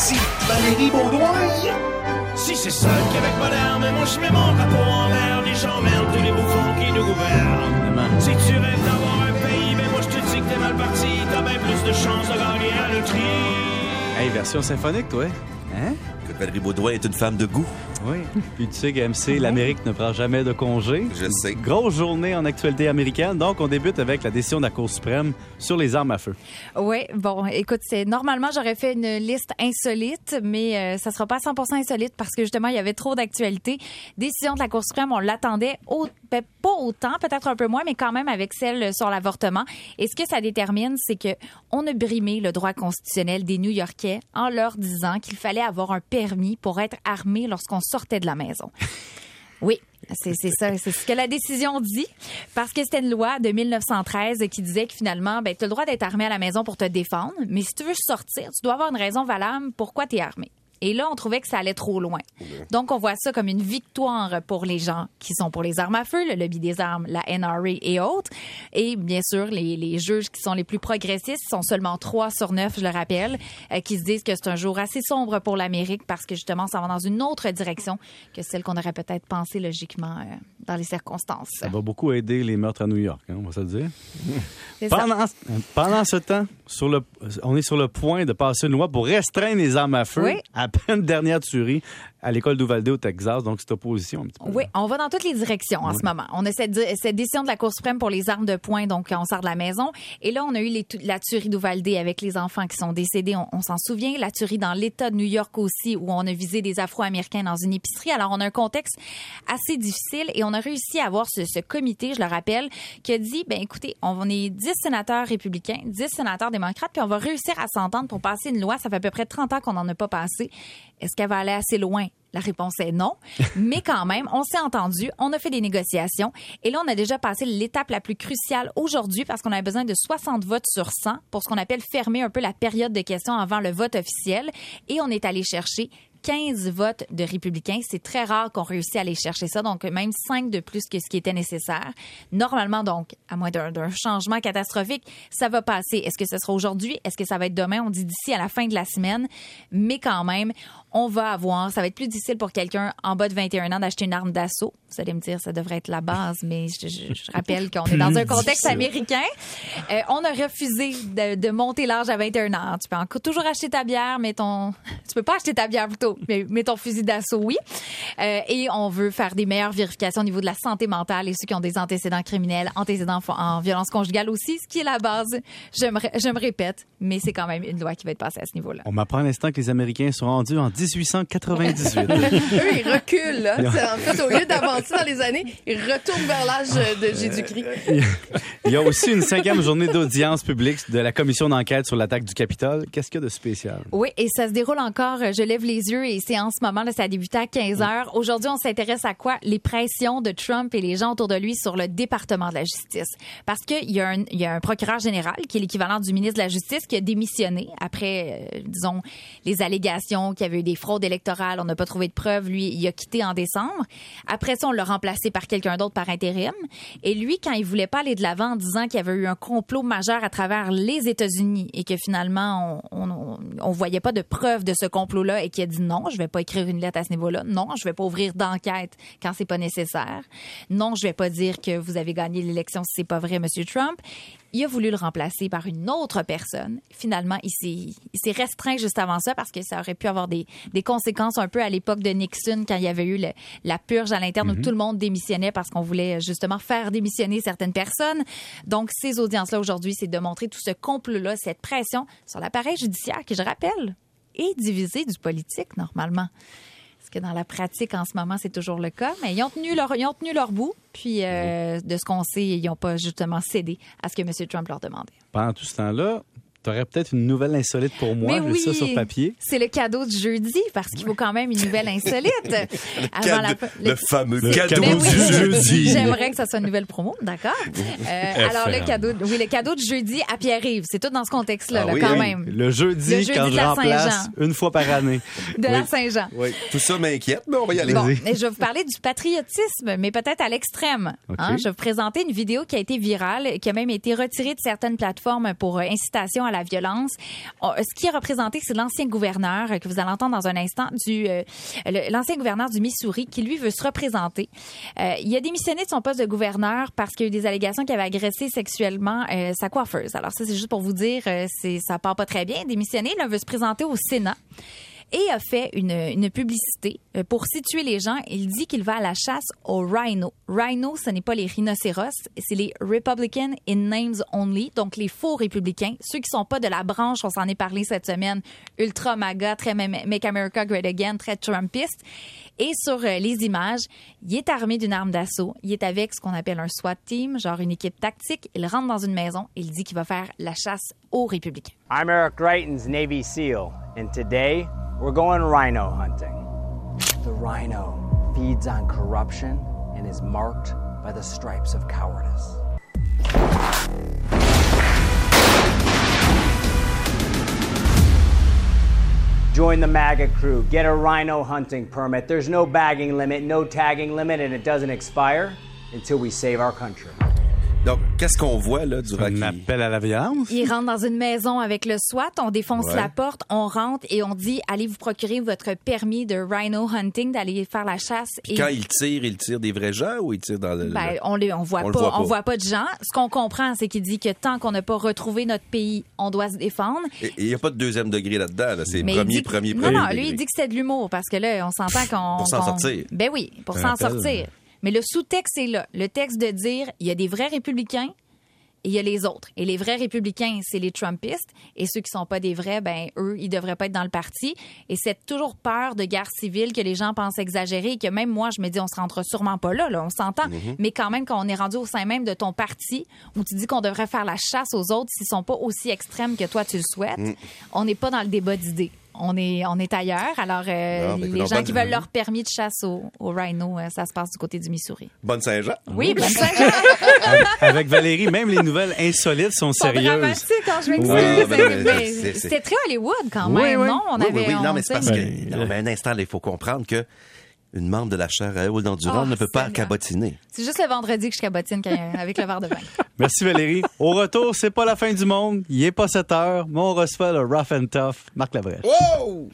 Voici Valérie Baudouin. Si c'est ça le Québec moderne, moi je mets mon drapeau en l'air, les gens merdent tous les bouffons qui nous gouvernent. Si tu rêves d'avoir un pays, mais moi je te dis que t'es mal parti, t'as bien plus de chances de gagner à loterie. Hey, version symphonique, toi. Hein? Que Valérie Baudouin est une femme de goût. Oui. Puis tu sais qu'MC, l'Amérique ne prend jamais de congé. Je sais. Grosse journée en actualité américaine. Donc, on débute avec la décision de la Cour suprême sur les armes à feu. Oui, bon, écoute, c'est normalement j'aurais fait une liste insolite, mais euh, ça sera pas 100% insolite parce que justement il y avait trop d'actualités. Décision de la Cour suprême, on l'attendait au, ben, pas autant, peut-être un peu moins, mais quand même avec celle sur l'avortement. Et ce que ça détermine, c'est que on a brimé le droit constitutionnel des New-Yorkais en leur disant qu'il fallait avoir un permis pour être armé lorsqu'on sortait de la maison. Oui, c'est c'est ça, c'est ce que la décision dit, parce que c'était une loi de 1913 qui disait que finalement, ben, tu as le droit d'être armé à la maison pour te défendre, mais si tu veux sortir, tu dois avoir une raison valable pourquoi tu es armé. Et là, on trouvait que ça allait trop loin. Donc, on voit ça comme une victoire pour les gens qui sont pour les armes à feu, le lobby des armes, la NRA et autres. Et bien sûr, les, les juges qui sont les plus progressistes sont seulement 3 sur 9, je le rappelle, euh, qui se disent que c'est un jour assez sombre pour l'Amérique parce que justement, ça va dans une autre direction que celle qu'on aurait peut-être pensé logiquement euh, dans les circonstances. Ça va beaucoup aider les meurtres à New York, hein, on va se le dire. Ça. Pendant, pendant ce temps, sur le, on est sur le point de passer une loi pour restreindre les armes à feu. Oui. À peine dernière tuerie à l'école d'Uvalde au Texas. Donc, c'est opposition un petit peu. Oui, on va dans toutes les directions en ce moment. On a cette, cette décision de la Cour suprême pour les armes de poing, donc on sort de la maison. Et là, on a eu les la tuerie d'Uvalde avec les enfants qui sont décédés. On, on s'en souvient. La tuerie dans l'État de New York aussi, où on a visé des Afro-Américains dans une épicerie. Alors, on a un contexte assez difficile et on a réussi à avoir ce, ce comité, je le rappelle, qui a dit, ben écoutez, on est 10 sénateurs républicains, 10 sénateurs démocrates, puis on va réussir à s'entendre pour passer une loi. Ça fait à peu près 30 ans qu'on n'en a pas passé. Est-ce qu'elle va aller assez loin? La réponse est non. Mais quand même, on s'est entendu, on a fait des négociations et là, on a déjà passé l'étape la plus cruciale aujourd'hui parce qu'on avait besoin de 60 votes sur 100 pour ce qu'on appelle fermer un peu la période de questions avant le vote officiel et on est allé chercher 15 votes de républicains. C'est très rare qu'on réussisse à aller chercher ça, donc même 5 de plus que ce qui était nécessaire. Normalement, donc, à moins d'un changement catastrophique, ça va passer. Est-ce que ce sera aujourd'hui? Est-ce que ça va être demain? On dit d'ici à la fin de la semaine. Mais quand même, on va avoir, ça va être plus difficile pour quelqu'un en bas de 21 ans d'acheter une arme d'assaut. Vous allez me dire, ça devrait être la base, mais je, je- je rappelle qu'on est dans un contexte américain. Euh, on a refusé de, de monter l'âge à 21 ans. Tu peux encore toujours acheter ta bière, mais ton, tu peux pas acheter ta bière plutôt, mais, mais ton fusil d'assaut, oui. Euh, et on veut faire des meilleures vérifications au niveau de la santé mentale et ceux qui ont des antécédents criminels, antécédents en violence conjugale aussi, ce qui est la base. Je me, ré- je me répète, mais c'est quand même une loi qui va être passée à ce niveau-là. On m'apprend à l'instant que les Américains sont rendus en 1898. Eux, ils reculent. Là. En fait, au lieu d'avancer dans les années, ils retournent vers l'âge de Jésus-Christ. Il y a aussi une cinquième journée d'audience publique de la commission d'enquête sur l'attaque du Capitole. Qu'est-ce qu'il y a de spécial? Oui, et ça se déroule encore. Je lève les yeux et c'est en ce moment, là, ça a débuté à 15 heures. Aujourd'hui, on s'intéresse à quoi? Les pressions de Trump et les gens autour de lui sur le département de la justice. Parce qu'il y, a un- y a un procureur général qui est l'équivalent du ministre de la Justice qui a démissionné après, euh, disons, les allégations qu'il y avait eu des fraudes électorales. On n'a pas trouvé de preuves. Lui, il a quitté en décembre. Après ça, on l'a remplacé par quelqu'un d'autre par intérim. Et lui, quand il voulait pas aller de l'avant en disant qu'il y avait eu un complot majeur à travers les États-Unis et que finalement, on, on, on voyait pas de preuves de ce complot-là et qu'il a dit non, je vais pas écrire une lettre à ce niveau-là. Non, je vais pas ouvrir d'enquête quand c'est pas nécessaire. Non, je vais pas dire que vous avez gagné l'élection si c'est pas vrai, Monsieur Trump. Il a voulu le remplacer par une autre personne. Finalement, il s'est, restreint juste avant ça parce que ça aurait pu avoir des, des conséquences un peu à l'époque de Nixon quand il y avait eu le- la purge à l'interne où tout le monde démissionnait parce qu'on voulait justement faire démissionner certaines personnes. Donc, ces audiences-là aujourd'hui, c'est de montrer tout ce complot-là, cette pression sur l'appareil judiciaire qui, je rappelle, est divisé du politique normalement. Parce que dans la pratique, en ce moment, c'est toujours le cas. Mais ils ont tenu leur, ils ont tenu leur bout. Puis, euh, de ce qu'on sait, ils n'ont pas justement cédé à ce que M. Trump leur demandait. Pendant tout ce temps-là, tu aurais peut-être une nouvelle insolite pour moi. Mais J'ai oui, ça sur papier. c'est le cadeau du jeudi parce qu'il faut quand même une nouvelle insolite. Avant la- Cadeau- le fameux Le cadeau oui, du jeudi. J'aimerais que ça soit une nouvelle promo, d'accord? Euh, alors le cadeau, oui, le cadeau du jeudi à Pierre-Yves, c'est tout dans ce contexte-là, Ah là, oui, quand oui. même. Le jeudi, Le jeudi quand de je la remplace Saint-Jean. une fois par année. De la Saint-Jean. Oui, tout ça m'inquiète, mais on va y aller. Bon, et je vais vous parler du patriotisme, mais peut-être à l'extrême. Hein, Je vais vous présenter une vidéo qui a été virale, qui a même été retirée de certaines plateformes pour euh, incitation à à la violence. On- ce qui est représenté, c'est l'ancien gouverneur euh, que vous allez entendre dans un instant du euh, l'ancien gouverneur du Missouri qui lui veut se représenter. Euh, il a démissionné de son poste de gouverneur parce qu'il y a eu des allégations qu'il avait agressé sexuellement sa coiffeuse. Alors ça, c'est juste pour vous dire, c'est ça part pas très bien. Démissionné, là, veut se présenter au Sénat et a fait une, une publicité euh, pour situer les gens. Il dit qu'il va à la chasse aux rhinos. Rhino, ce n'est pas les rhinocéros, c'est les Republican in names only, donc les faux républicains, ceux qui sont pas de la branche, on s'en est parlé cette semaine, ultra maga, très ma- Make America Great Again, très Trumpiste. Et sur euh, les images, il est armé d'une arme d'assaut. Il est avec ce qu'on appelle un SWAT team, genre une équipe tactique. Il rentre dans une maison il dit qu'il va faire la chasse aux républicains. I'm Eric Greitens, Navy SEAL, and today we're going rhino hunting. The rhino feeds on corruption and is marked by the stripes of cowardice. Join the MAGA crew. Get a rhino hunting permit. There's no bagging limit, no tagging limit, and it doesn't expire until we save our country. Donc, qu'est-ce qu'on voit là durant Un qu'il- appel à la violence. Il rentre dans une maison avec le SWAT, on défonce Ouais. la porte, on rentre et on dit allez vous procurer votre permis de rhino hunting, d'aller faire la chasse. Puis et quand il tire, il tire des vrais gens ou il tire dans le. ben, le- on les, on voit On le pas, voit pas. on voit pas de gens. Ce qu'on comprend, c'est qu'il dit que tant qu'on n'a pas retrouvé notre pays, on doit se défendre. Il n'y a pas de deuxième degré là-dedans. Là. C'est premier, dit premier, non, premier. non, degré. lui, il dit que c'est de l'humour parce que là, on s'entend qu'on. Pour s'en sortir. Ben oui, pour Un s'en sortir. Mais le sous-texte est là. Le texte de dire il y a des vrais républicains et il y a les autres. Et les vrais républicains, c'est les Trumpistes. Et ceux qui sont pas des vrais, ben eux, ils devraient pas être dans le parti. Et c'est toujours peur de guerre civile que les gens pensent exagérer et que même moi, je me dis, on se rendra sûrement pas là, là on s'entend. Mm-hmm. Mais quand même, quand on est rendu au sein même de ton parti, où tu dis qu'on devrait faire la chasse aux autres s'ils sont pas aussi extrêmes que toi tu le souhaites, Mm. on n'est pas dans le débat d'idées. On est, on est ailleurs. Alors, euh, Non, mais les écoute, gens bonne- qui veulent leur permis de chasse au, au rhino, euh, ça se passe du côté du Missouri. Bonne Saint-Jean. Oui, ben, ça, Avec Valérie, même les nouvelles insolites sont sérieuses. quand je m'excuse. Oui, ben, ben, mais c'est- c'est- C'était très Hollywood quand même, oui. non? On oui, avait, oui, oui. on Non, mais c'est parce que. Non, mais un instant, il faut comprendre que une membre de la chair à haut d'endurance Oh, ne peut pas cabotiner. C'est juste le vendredi que je cabotine quand- avec le verre de vin. Merci Valérie. Au retour, c'est pas la fin du monde. Il est pas 7 heures, mais on reçoit le rough and tough Marc Labrèche. Wow!